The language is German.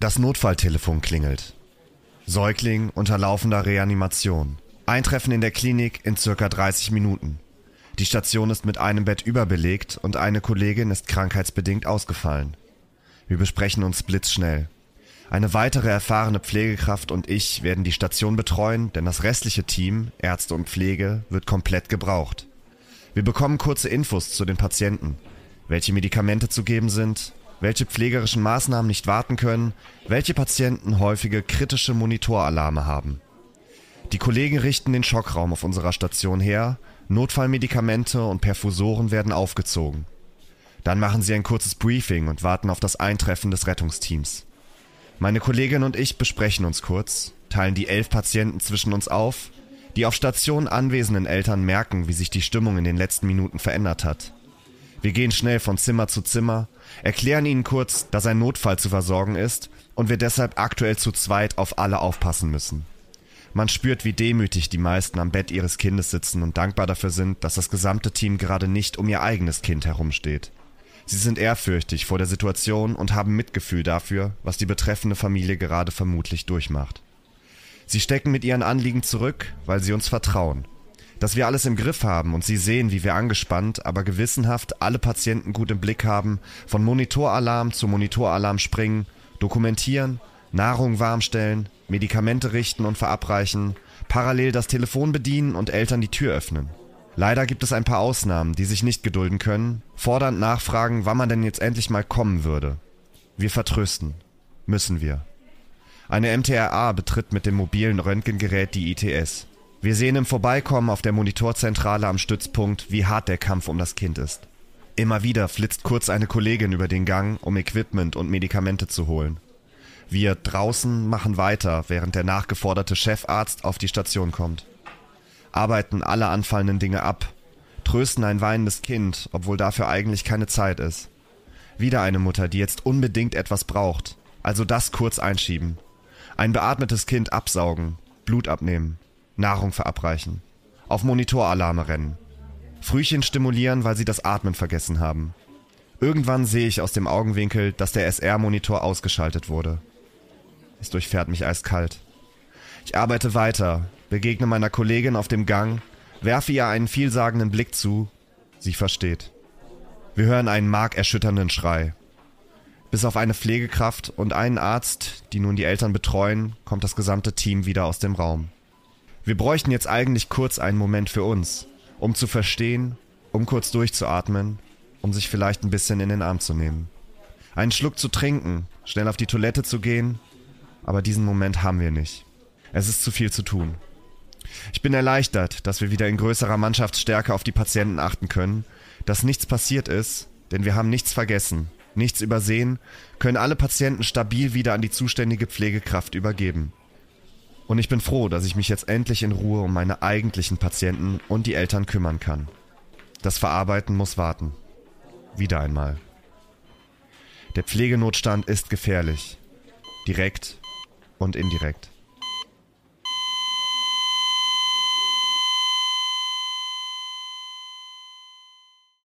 Das Notfalltelefon klingelt. Säugling unter laufender Reanimation. Eintreffen in der Klinik in circa 30 Minuten. Die Station ist mit einem Bett überbelegt und eine Kollegin ist krankheitsbedingt ausgefallen. Wir besprechen uns blitzschnell. Eine weitere erfahrene Pflegekraft und ich werden die Station betreuen, denn das restliche Team, Ärzte und Pflege, wird komplett gebraucht. Wir bekommen kurze Infos zu den Patienten, welche Medikamente zu geben sind, welche pflegerischen Maßnahmen nicht warten können, welche Patienten häufige kritische Monitoralarme haben. Die Kollegen richten den Schockraum auf unserer Station her, Notfallmedikamente und Perfusoren werden aufgezogen. Dann machen sie ein kurzes Briefing und warten auf das Eintreffen des Rettungsteams. Meine Kollegin und ich besprechen uns kurz, teilen die elf Patienten zwischen uns auf. Die auf Station anwesenden Eltern merken, wie sich die Stimmung in den letzten Minuten verändert hat. Wir gehen schnell von Zimmer zu Zimmer, erklären ihnen kurz, dass ein Notfall zu versorgen ist und wir deshalb aktuell zu zweit auf alle aufpassen müssen. Man spürt, wie demütig die meisten am Bett ihres Kindes sitzen und dankbar dafür sind, dass das gesamte Team gerade nicht um ihr eigenes Kind herumsteht. Sie sind ehrfürchtig vor der Situation und haben Mitgefühl dafür, was die betreffende Familie gerade vermutlich durchmacht. Sie stecken mit ihren Anliegen zurück, weil sie uns vertrauen. Dass wir alles im Griff haben und sie sehen, wie wir angespannt, aber gewissenhaft alle Patienten gut im Blick haben, von Monitoralarm zu Monitoralarm springen, dokumentieren, Nahrung warmstellen, Medikamente richten und verabreichen, parallel das Telefon bedienen und Eltern die Tür öffnen. Leider gibt es ein paar Ausnahmen, die sich nicht gedulden können, fordernd nachfragen, wann man denn jetzt endlich mal kommen würde. Wir vertrösten. Müssen wir. Eine MTRA betritt mit dem mobilen Röntgengerät die ITS. Wir sehen im Vorbeikommen auf der Monitorzentrale am Stützpunkt, wie hart der Kampf um das Kind ist. Immer wieder flitzt kurz eine Kollegin über den Gang, um Equipment und Medikamente zu holen. Wir draußen machen weiter, während der nachgeforderte Chefarzt auf die Station kommt arbeiten alle anfallenden Dinge ab, trösten ein weinendes Kind, obwohl dafür eigentlich keine Zeit ist. Wieder eine Mutter, die jetzt unbedingt etwas braucht, also das kurz einschieben. Ein beatmetes Kind absaugen, Blut abnehmen, Nahrung verabreichen, auf Monitoralarme rennen, Frühchen stimulieren, weil sie das Atmen vergessen haben. Irgendwann sehe ich aus dem Augenwinkel, dass der SR-Monitor ausgeschaltet wurde. Es durchfährt mich eiskalt. Ich arbeite weiter, begegne meiner Kollegin auf dem Gang, werfe ihr einen vielsagenden Blick zu. Sie versteht. Wir hören einen markerschütternden Schrei. Bis auf eine Pflegekraft und einen Arzt, die nun die Eltern betreuen, kommt das gesamte Team wieder aus dem Raum. Wir bräuchten jetzt eigentlich kurz einen Moment für uns, um zu verstehen, um kurz durchzuatmen, um sich vielleicht ein bisschen in den Arm zu nehmen. Einen Schluck zu trinken, schnell auf die Toilette zu gehen, aber diesen Moment haben wir nicht. Es ist zu viel zu tun. Ich bin erleichtert, dass wir wieder in größerer Mannschaftsstärke auf die Patienten achten können, dass nichts passiert ist, denn wir haben nichts vergessen, nichts übersehen, können alle Patienten stabil wieder an die zuständige Pflegekraft übergeben. Und ich bin froh, dass ich mich jetzt endlich in Ruhe um meine eigentlichen Patienten und die Eltern kümmern kann. Das Verarbeiten muss warten. Wieder einmal. Der Pflegenotstand ist gefährlich. Direkt und indirekt.